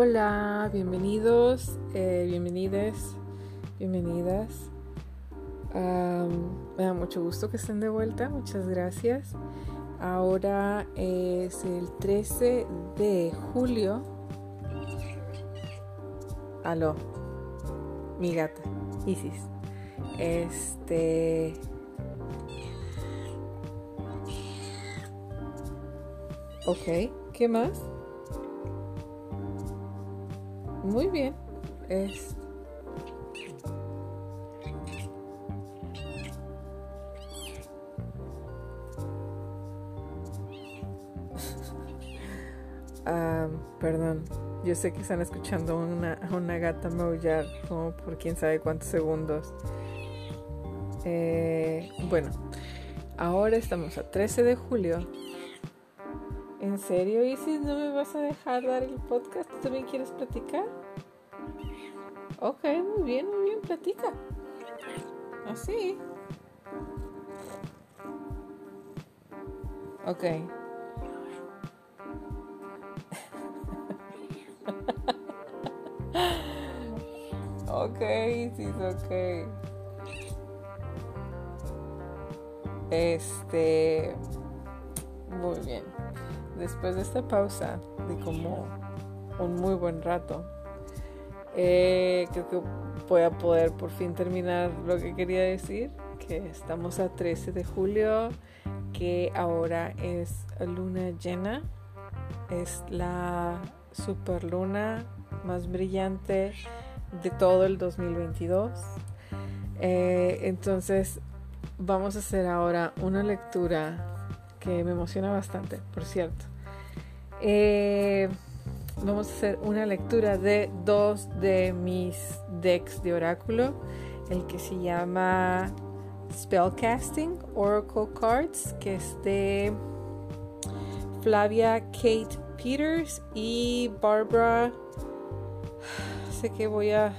Hola, bienvenidos, eh, bienvenides, bienvenidas. me da mucho gusto que estén de vuelta, muchas gracias. Ahora es el 13 de julio. Aló, mi gata, Isis. Este. Ok, ¿qué más? Muy bien. Es... Ah, perdón, yo sé que están escuchando una, una gata maullar como por quién sabe cuántos segundos. Eh, bueno, ahora estamos a 13 de julio ¿En serio, Isis? ¿No me vas a dejar dar el podcast? ¿Tú también quieres platicar? Ok, muy bien, muy bien, platica. Así. Ok. ok, Isis, ok. Este. Muy bien después de esta pausa de como un muy buen rato, eh, creo que voy a poder por fin terminar lo que quería decir, que estamos a 13 de julio, que ahora es luna llena, es la superluna más brillante de todo el 2022. Eh, entonces vamos a hacer ahora una lectura me emociona bastante, por cierto. Eh, vamos a hacer una lectura de dos de mis decks de oráculo, el que se llama Spellcasting Oracle Cards, que es de Flavia Kate Peters y Barbara. Sé que voy a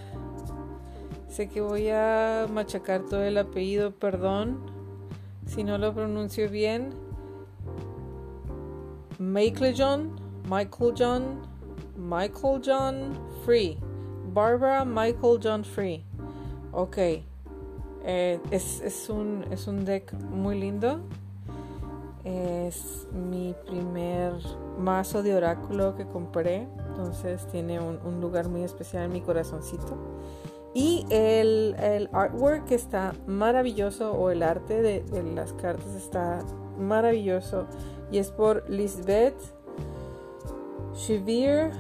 sé que voy a machacar todo el apellido, perdón si no lo pronuncio bien. Michael John, Michael John, Michael John Free, Barbara Michael John Free. Ok, eh, es, un, es un deck muy lindo. Es mi primer mazo de oráculo que compré, entonces tiene un, lugar muy especial en mi corazoncito. Y el, artwork está maravilloso, o el arte de, de las cartas está maravilloso y es por Lisbeth Shivir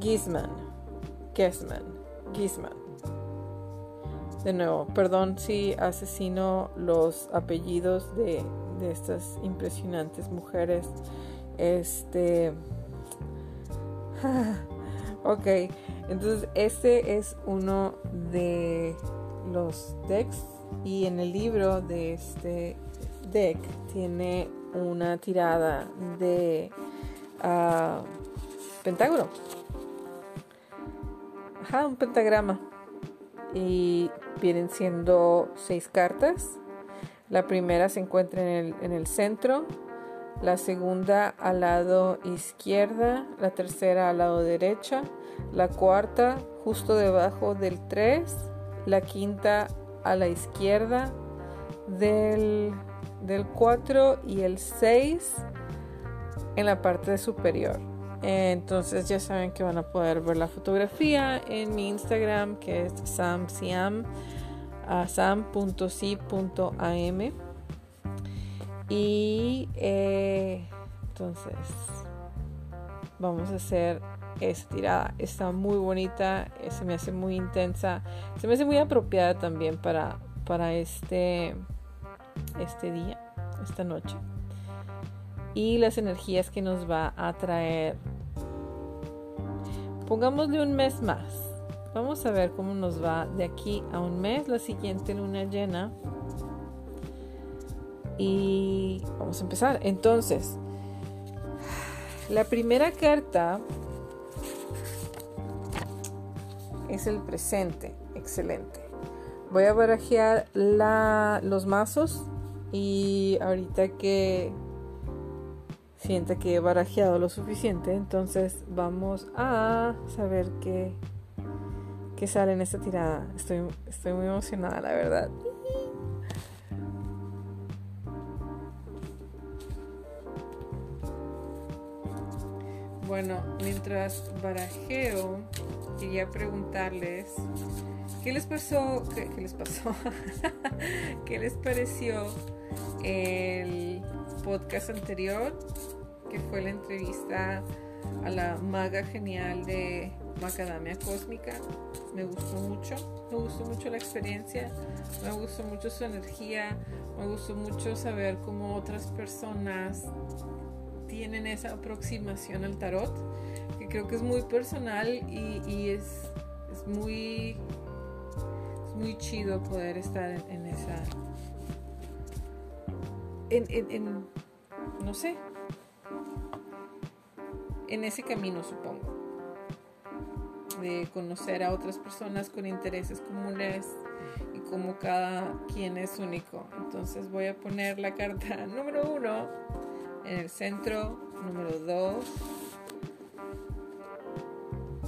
Gisman. Gisman. Gisman. De nuevo, perdón si asesino los apellidos de, de estas impresionantes mujeres. Este. ok, entonces este es uno de los decks y en el libro de este deck tiene una tirada de uh, pentágono. Ajá, un pentagrama. Y vienen siendo seis cartas. La primera se encuentra en el, en el centro, la segunda al lado izquierda, la tercera al lado derecha, la cuarta justo debajo del 3, la quinta a la izquierda del del 4 y el 6 en la parte superior. Entonces ya saben que van a poder ver la fotografía en mi Instagram que es samsiam y eh, entonces vamos a hacer esa tirada. Está muy bonita, eh, se me hace muy intensa, se me hace muy apropiada también para, para este este día, esta noche. Y las energías que nos va a traer. Pongámosle un mes más. Vamos a ver cómo nos va de aquí a un mes, la siguiente luna llena. Y vamos a empezar. Entonces, la primera carta es el presente. Excelente. Voy a barajear los mazos y ahorita que siente que he barajeado lo suficiente. Entonces vamos a saber qué, qué sale en esta tirada. Estoy, estoy muy emocionada, la verdad. Bueno, mientras barajeo, quería preguntarles qué les pasó, qué, les pasó, qué les pareció el podcast anterior, que fue la entrevista a la maga genial de Macadamia Cósmica. Me gustó mucho, me gustó mucho la experiencia, me gustó mucho su energía, me gustó mucho saber cómo otras personas tienen esa aproximación al tarot, que creo que es muy personal y, es, muy, muy chido poder estar en, esa... En, no sé, en ese camino supongo, de conocer a otras personas con intereses comunes y como cada quien es único. Entonces voy a poner la carta número uno en el centro, número 2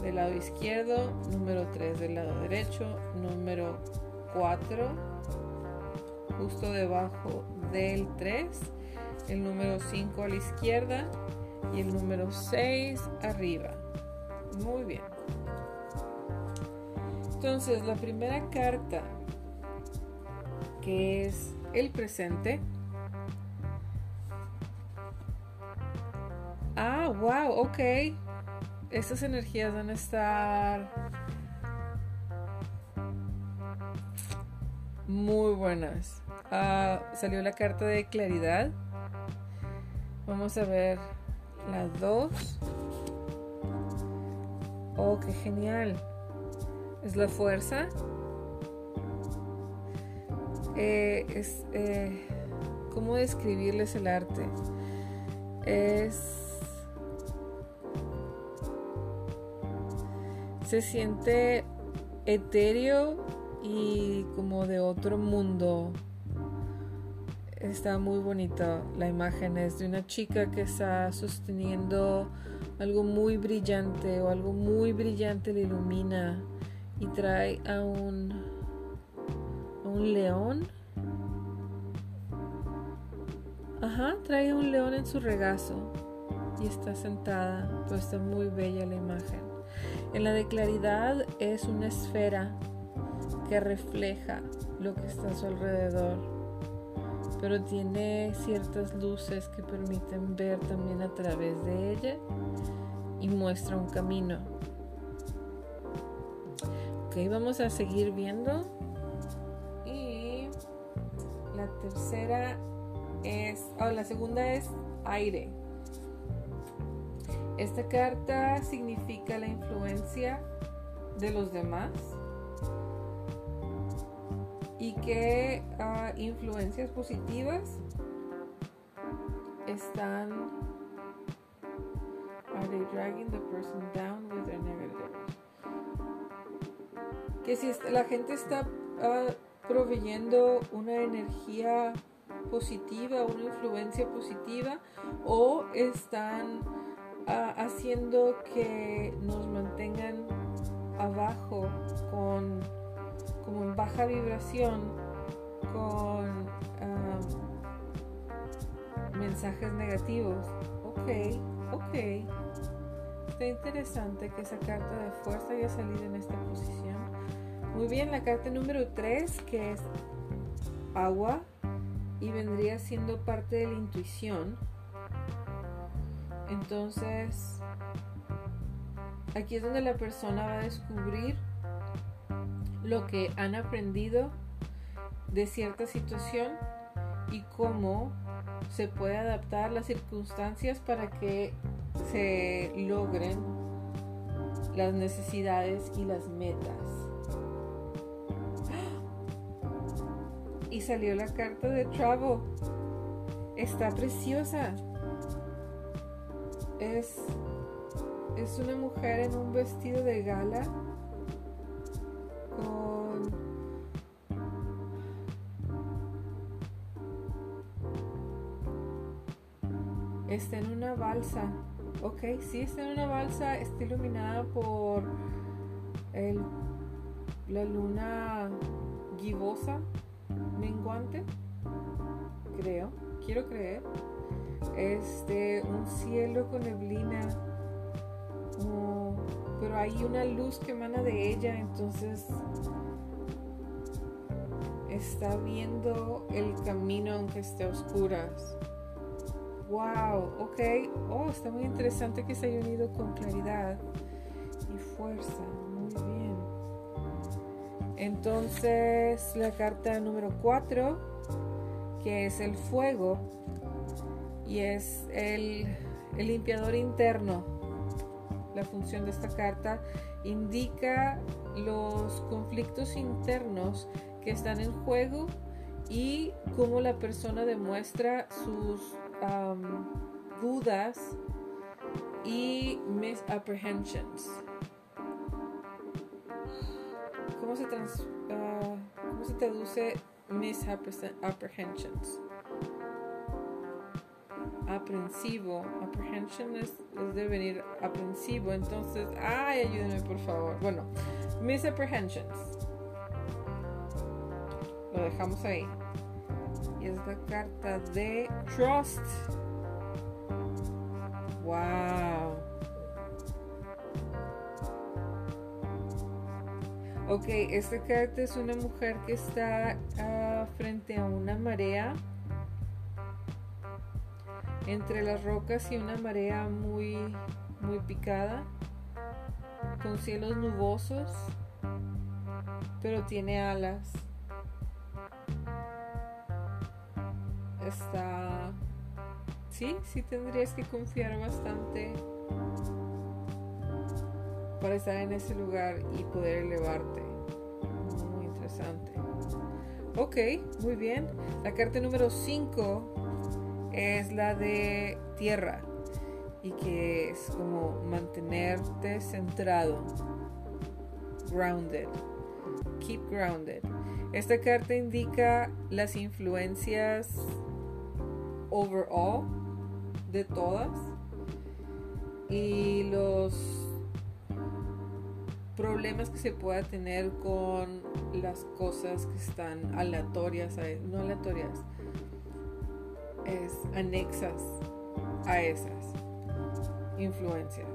del lado izquierdo, número 3 del lado derecho, número 4 justo debajo del 3, el número 5 a la izquierda y el número 6 arriba. Muy bien. Entonces, la primera carta, que es el presente, Ah, wow, ok. Estas energías van a estar muy buenas. Ah, salió la carta de claridad. Vamos a ver la 2. Oh, qué genial. Es la fuerza. Eh, es, eh, ¿Cómo describirles el arte? Es se siente etéreo y como de otro mundo. Está muy bonita la imagen, es de una chica que está sosteniendo algo muy brillante o algo muy brillante le ilumina y trae a un, a un león. Ajá, trae a un león en su regazo y está sentada, pues está muy bella la imagen. En la de claridad es una esfera que refleja lo que está a su alrededor, pero tiene ciertas luces que permiten ver también a través de ella y muestra un camino. Ok, vamos a seguir viendo. Y la tercera es, oh, la segunda es aire. Esta carta significa la influencia de los demás y que ah, influencias positivas están are they dragging the person down with their negative que si la gente está ah, proveyendo una energía positiva una influencia positiva o están haciendo que nos mantengan abajo con como en baja vibración con mensajes negativos. Ok ok. Está interesante que esa carta de fuerza haya salido en esta posición. Muy bien la carta número 3 que es agua y vendría siendo parte de la intuición entonces, aquí es donde la persona va a descubrir lo que han aprendido de cierta situación y cómo se puede adaptar las circunstancias para que se logren las necesidades y las metas. Y salió la carta de Travel. Está preciosa es, es una mujer en un vestido de gala con Está en una balsa. Ok, sí, está en una balsa. Está iluminada por el, la luna gibosa, menguante. Creo, quiero creer. Este, un cielo con neblina. pero hay una luz que emana de ella, entonces está viendo el camino aunque esté a oscuras. Wow, ok. Oh, está muy interesante que se haya unido con claridad y fuerza. Muy bien. Entonces, la carta número 4, que es el fuego, y es el, limpiador interno. La función de esta carta indica los conflictos internos que están en juego y cómo la persona demuestra sus dudas y misapprehensions. ¿Cómo ah, ¿Cómo se traduce misapprehensions? Aprensivo. Apprehension es, es, de venir aprensivo. Entonces, ay, ayúdenme por favor. Bueno, misapprehensions lo dejamos ahí. Y es la carta de Trust. Wow. Ok, esta carta es una mujer que está ah, frente a una marea. Entre las rocas y una marea muy, muy picada. Con cielos nubosos. Pero tiene alas. está... Sí, sí tendrías que confiar bastante para estar en ese lugar y poder elevarte. Muy interesante. Ok, muy bien. La carta número 5 es la de tierra y que es como mantenerte centrado. Grounded. Keep grounded. Esta carta indica las influencias overall de todas y los problemas que se pueda tener con las cosas que están aleatorias, no aleatorias, es anexas a esas influencias.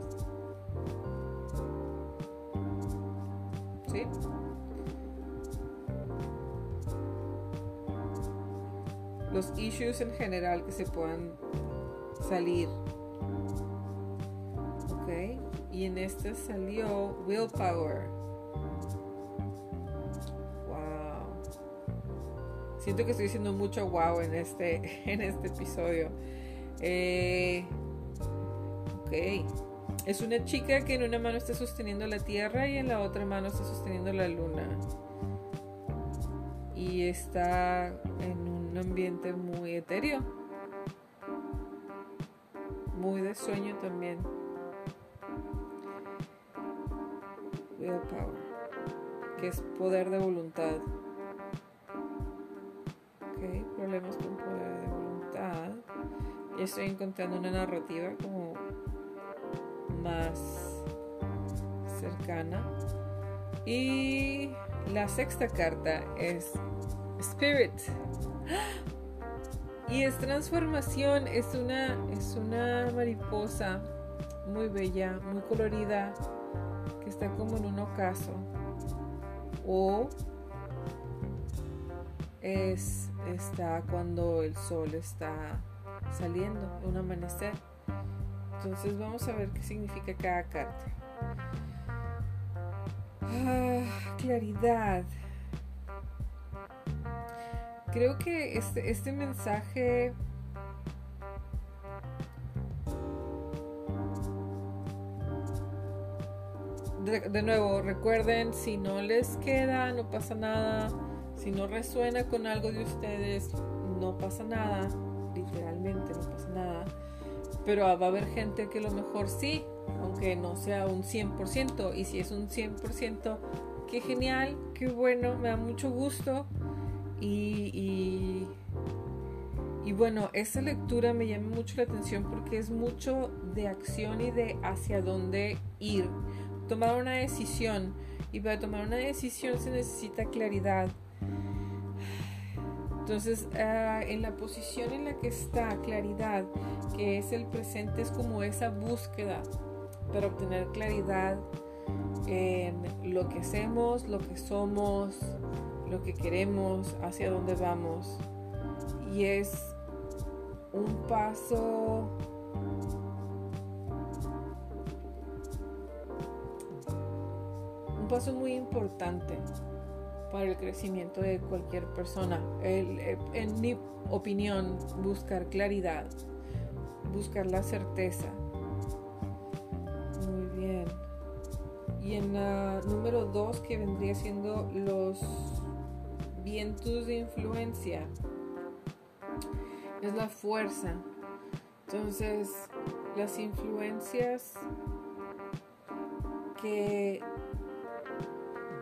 ¿Sí? los issues en general que se puedan salir. Ok, y en este salió willpower. Siento que estoy diciendo mucho wow en este, en este episodio. Eh, ok. Es una chica que en una mano está sosteniendo la tierra y en la otra mano está sosteniendo la luna. Y está en un ambiente muy etéreo, muy de sueño también. Willpower, que es poder de voluntad. Problemas con poder de voluntad. Y estoy encontrando una narrativa como más cercana. Y la sexta carta es Spirit. Y es transformación, es una, es una mariposa muy bella, muy colorida, que está como en un ocaso. O es, está cuando el sol está saliendo, un amanecer. Entonces vamos a ver qué significa cada carta. Ah, claridad creo que este, este mensaje de, nuevo, recuerden, si no les queda, no pasa nada. Si no resuena con algo de ustedes, no pasa nada. Literalmente no pasa nada. Pero va a haber gente que a lo mejor sí, aunque no sea un 100%. Y si es un 100%, qué genial, qué bueno, me da mucho gusto. Y, bueno, esa lectura me llama mucho la atención porque es mucho de acción y de hacia dónde ir. Tomar una decisión. Y para tomar una decisión se necesita claridad. Entonces, ah, en la posición en la que está claridad, que es el presente, es como esa búsqueda para obtener claridad en lo que hacemos, lo que somos, lo que queremos, hacia dónde vamos. Y es un paso un paso muy importante para el crecimiento de cualquier persona. Eh, en mi opinión, buscar claridad, buscar la certeza. Muy bien. Y en la número dos, que vendría siendo los vientos de influencia, es la fuerza. Entonces, las influencias que,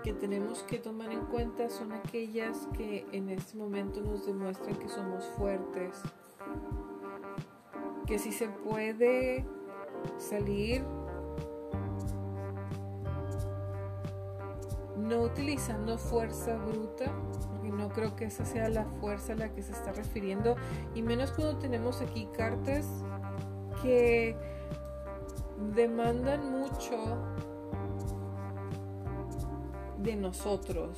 que tenemos que tomar en cuenta son aquellas que en este momento nos demuestran que somos fuertes, que si se puede salir. No utilizando fuerza bruta, porque no creo que esa sea la fuerza a la que se está refiriendo, y menos cuando tenemos aquí cartas que demandan mucho de nosotros,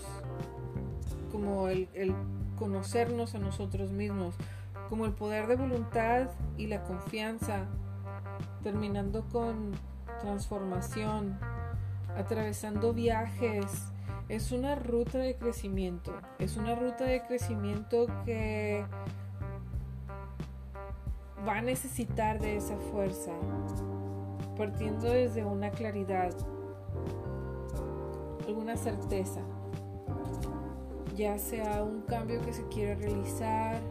como el, el conocernos a nosotros mismos, como el poder de voluntad y la confianza, terminando con transformación, atravesando viajes, es una ruta de crecimiento. Es una ruta de crecimiento que va a necesitar de esa fuerza, partiendo desde una claridad, alguna certeza, ya sea un cambio que se quiere realizar,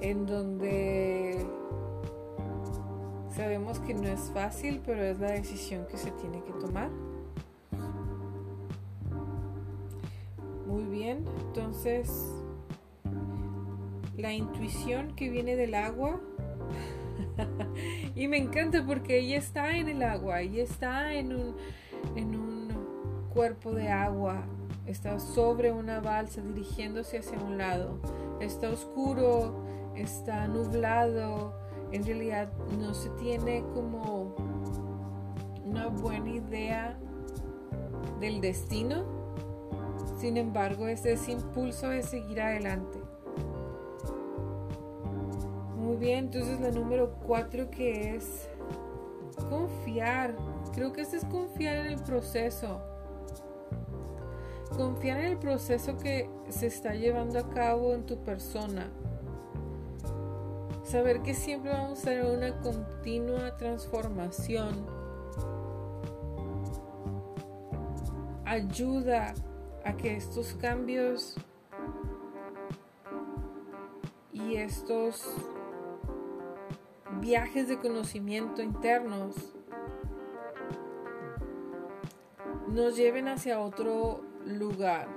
en donde sabemos que no es fácil, pero es la decisión que se tiene que tomar. Entonces, la intuición que viene del agua. y me encanta porque ella está en el agua, ella está en un, en un cuerpo de agua, está sobre una balsa dirigiéndose hacia un lado. Está oscuro, está nublado, en realidad no se tiene como una buena idea del destino sin embargo, es ese impulso de seguir adelante. Bien, entonces la número cuatro que es confiar. Creo que este es confiar en el proceso. Confiar en el proceso que se está llevando a cabo en tu persona. Saber que siempre vamos a tener una continua transformación. Ayuda a que estos cambios y estos viajes de conocimiento internos nos lleven hacia otro lugar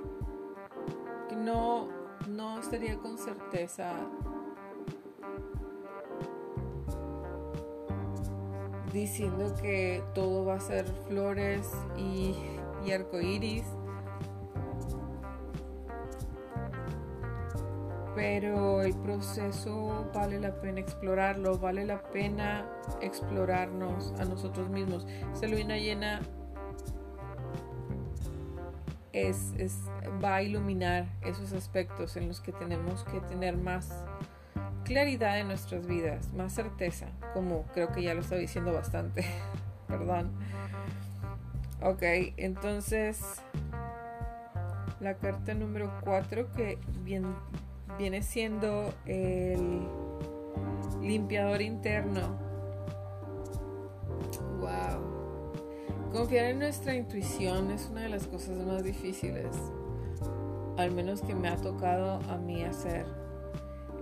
que no, no estaría con certeza. Diciendo que todo va a ser flores y, y arcoíris pero el proceso vale la pena explorarlo, vale la pena explorarnos a nosotros mismos. Esta luna llena es, va a iluminar esos aspectos en los que tenemos que tener más claridad en nuestras vidas, más certeza, como creo que ya lo estaba diciendo bastante, perdón. Ok, entonces la carta número 4 que bien viene siendo el limpiador interno. Wow. Confiar en nuestra intuición es una de las cosas más difíciles, al menos que me ha tocado a mí hacer.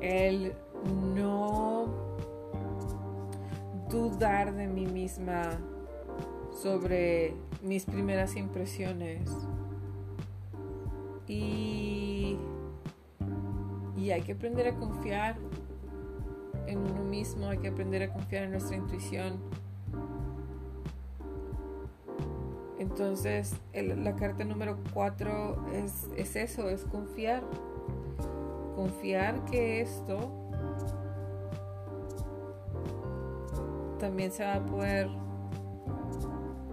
El no dudar de mí misma sobre mis primeras impresiones. Y Hay que aprender a confiar en uno mismo, hay que aprender a confiar en nuestra intuición. Entonces, la carta número 4 es, es eso, es confiar. Confiar que esto también se va a poder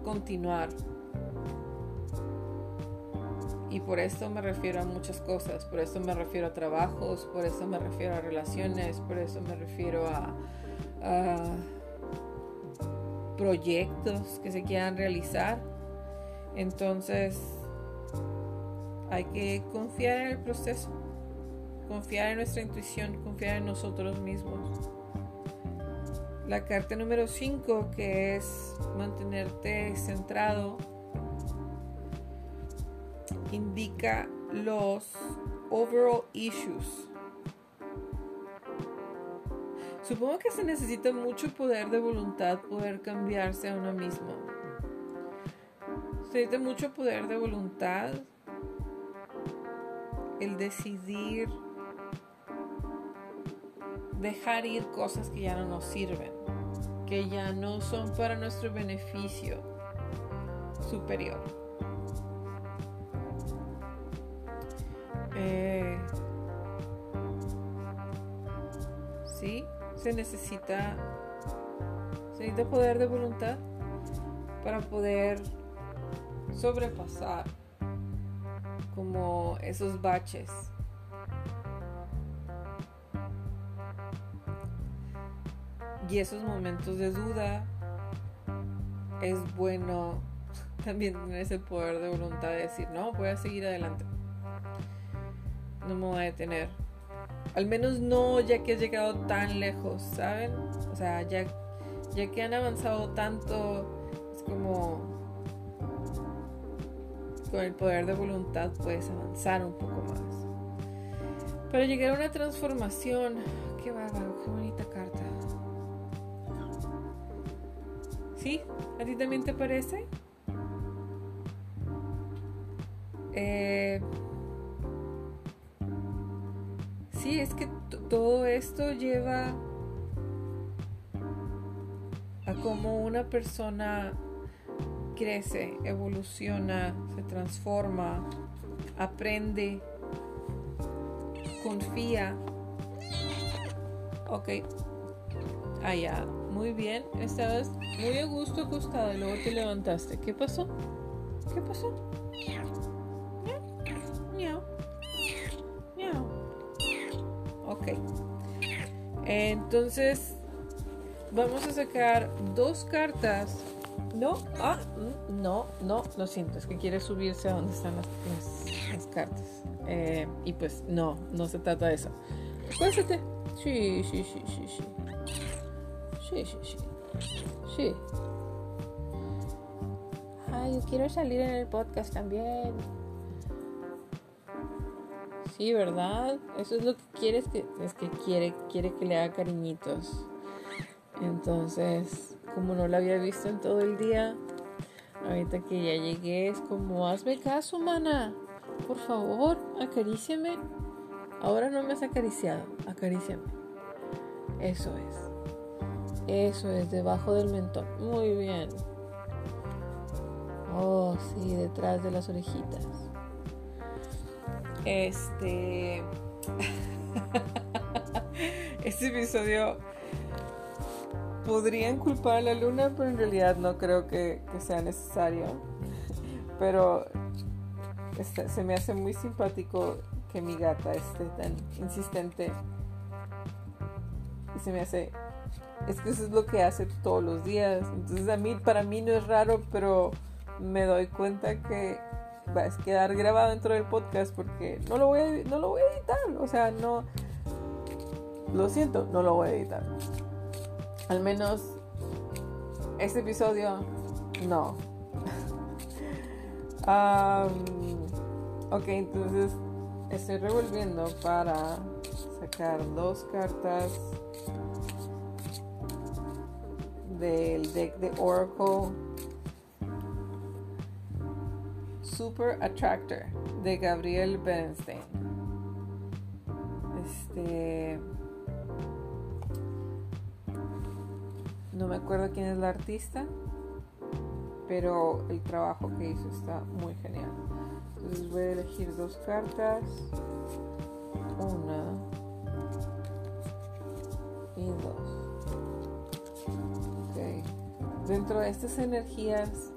continuar. Y por esto me refiero a muchas cosas, por eso me refiero a trabajos, por eso me refiero a relaciones, por eso me refiero a, proyectos que se quieran realizar. Entonces hay que confiar en el proceso, confiar en nuestra intuición, confiar en nosotros mismos. La carta número 5 que es mantenerte centrado indica los overall issues. Supongo que se necesita mucho poder de voluntad poder cambiarse a uno mismo. Se necesita mucho poder de voluntad el decidir dejar ir cosas que ya no nos sirven, que ya no son para nuestro beneficio superior. Eh, sí, se necesita, se necesita poder de voluntad para poder sobrepasar como esos baches y esos momentos de duda es bueno también tener ese poder de voluntad de decir, no, voy a seguir adelante. No me voy a detener. Al menos no ya que has llegado tan lejos, ¿saben? O sea, ya, ya que han avanzado tanto, es como con el poder de voluntad puedes avanzar un poco más. Para llegar a una transformación, qué bárbaro, qué bonita carta. ¿Sí? ¿A ti también te parece? Eh, sí, es que todo esto lleva a cómo una persona crece, evoluciona, se transforma, aprende, confía. Ok. Allá. Ah, muy bien, estabas muy a gusto acostado y luego te levantaste. ¿Qué pasó? ¿Qué pasó? Entonces, vamos a sacar dos cartas. No, ah, mm, no, no, lo siento, es que quiere subirse a donde están las, cartas. Eh, y pues no, no se trata de eso. Acuéstate. Sí, sí, sí, sí, sí. Sí, sí, sí. Sí. Ay, yo quiero salir en el podcast también. Sí, ¿verdad? Eso es lo que quieres que es que quiere quiere que le haga cariñitos. Entonces, como no la había visto en todo el día, ahorita que ya llegué es como hazme caso, mana. Por favor, acaríciame. Ahora no me has acariciado, acaríciame. Eso es. Eso es, debajo del mentón. Muy bien. Oh, sí, detrás de las orejitas. Este. este episodio podrían culpar a la luna, pero en realidad no creo que, sea necesario. Pero este, se me hace muy simpático que mi gata esté tan insistente. Y se me hace es que eso es lo que hace todos los días. Entonces a mí, para mí no es raro, pero me doy cuenta que va a quedar grabado dentro del podcast porque no lo voy a, no lo voy a editar. O sea, no, lo siento, no lo voy a editar. Al menos este episodio, no. ok, entonces estoy revolviendo para sacar dos cartas del deck de Oracle Super Attractor de Gabriel Bernstein. Este. No me acuerdo quién es la artista, pero el trabajo que hizo está muy genial. Entonces voy a elegir dos cartas. Una y dos. Okay. Dentro de estas energías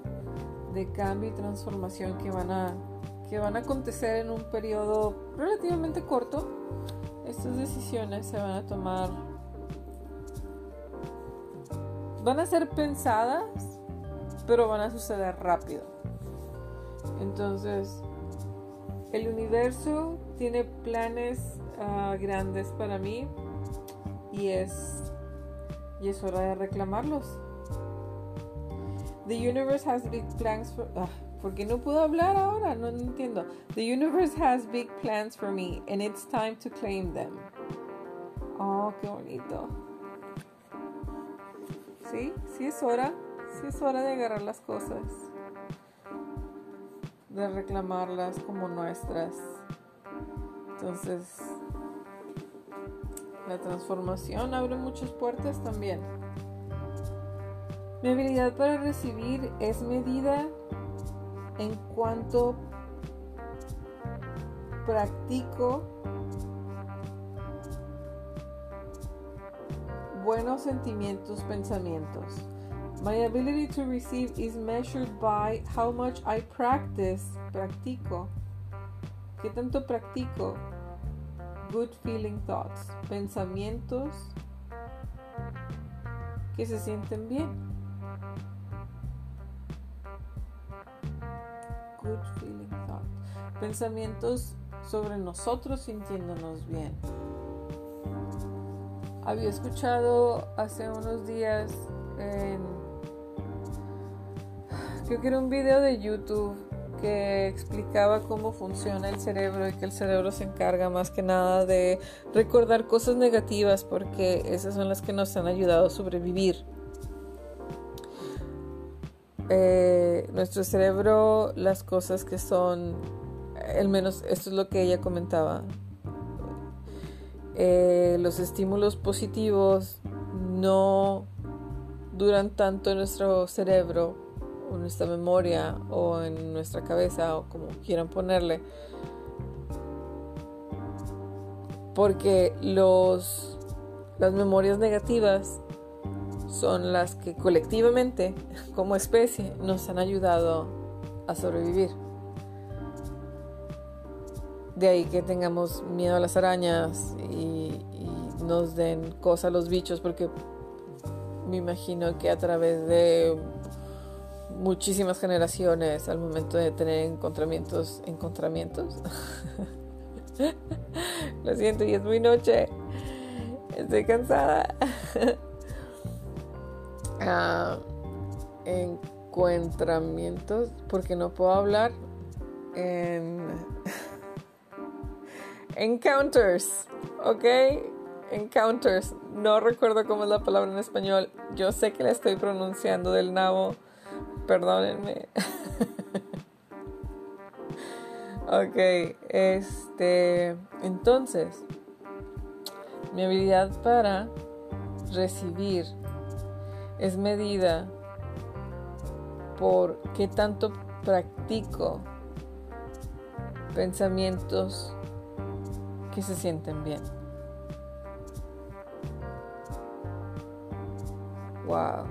de cambio y transformación que van a que van a acontecer en un periodo relativamente corto, estas decisiones se van a tomar van a ser pensadas, pero van a suceder rápido. Entonces, el universo tiene planes uh, grandes para mí y es y es hora de reclamarlos. The universe has big plans for uh, ¿Por qué no puedo hablar ahora? No, no entiendo. The universe has big plans for me and it's time to claim them. Oh, qué bonito. Sí, sí es hora. Sí es hora de agarrar las cosas. De reclamarlas como nuestras. Entonces, la transformación abre muchas puertas también. Mi habilidad para recibir es medida en cuanto practico buenos sentimientos, pensamientos. My ability to receive is measured by how much I practice, practico. ¿Qué tanto practico? Good feeling thoughts, pensamientos que se sienten bien. Pensamientos sobre nosotros sintiéndonos bien había escuchado hace unos días en creo que era un video de YouTube que explicaba cómo funciona el cerebro y que el cerebro se encarga más que nada de recordar cosas negativas porque esas son las que nos han ayudado a sobrevivir. Eh, nuestro cerebro, las cosas que son, al menos esto es lo que ella comentaba, eh, los estímulos positivos no duran tanto en nuestro cerebro o en nuestra memoria o en nuestra cabeza o como quieran ponerle porque los las memorias negativas son las que colectivamente como especie nos han ayudado a sobrevivir de ahí que tengamos miedo a las arañas y, nos den cosas a los bichos, porque me imagino que a través de muchísimas generaciones, al momento de tener encontramientos, encontramientos. Lo siento, y es muy noche. Estoy cansada. Ah, encuentramientos, porque no puedo hablar en Encounters, ¿ok? Encounters. No recuerdo cómo es la palabra en español. Yo sé que la estoy pronunciando del nabo. Perdónenme. ok, este. Entonces, mi habilidad para recibir es medida por qué tanto practico pensamientos que se sienten bien. Wow.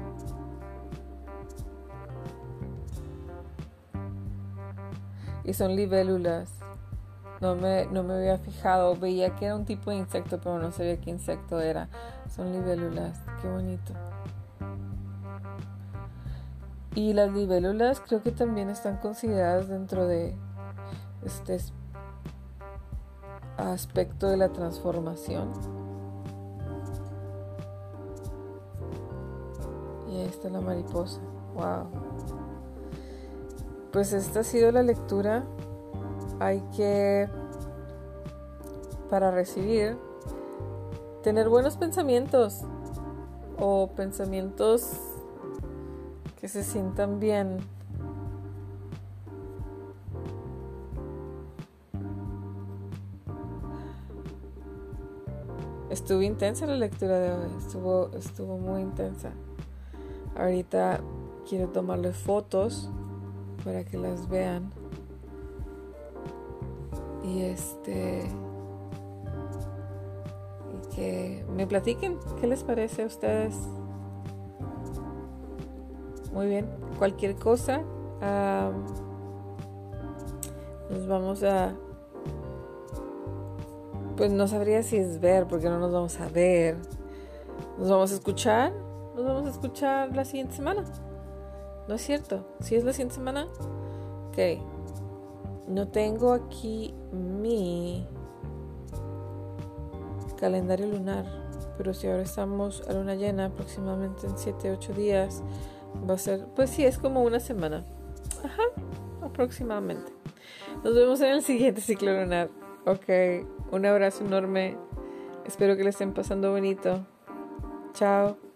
Y son libélulas. No me, no me había fijado. Veía que era un tipo de insecto, pero no sabía qué insecto era. Son libélulas. Qué bonito. Y las libélulas creo que también están consideradas dentro de este aspecto de la transformación. Y ahí está la mariposa. Wow. Pues esta ha sido la lectura. Hay que, para recibir, tener buenos pensamientos o pensamientos que se sientan bien estuvo intensa la lectura de hoy, estuvo, estuvo muy intensa. Ahorita quiero tomarle fotos para que las vean. Y este y que me platiquen qué les parece a ustedes. Muy bien, cualquier cosa nos vamos a pues no sabría si es ver porque no nos vamos a ver. Nos vamos a escuchar. Nos vamos a escuchar la siguiente semana. ¿No es cierto? Si es la siguiente semana. Ok. No tengo aquí mi calendario lunar. Pero si ahora estamos a luna llena, aproximadamente en 7-8 días, va a ser, pues sí, es como una semana. Ajá, aproximadamente. Nos vemos en el siguiente ciclo lunar. Ok, un abrazo enorme. Espero que le estén pasando bonito. Chao.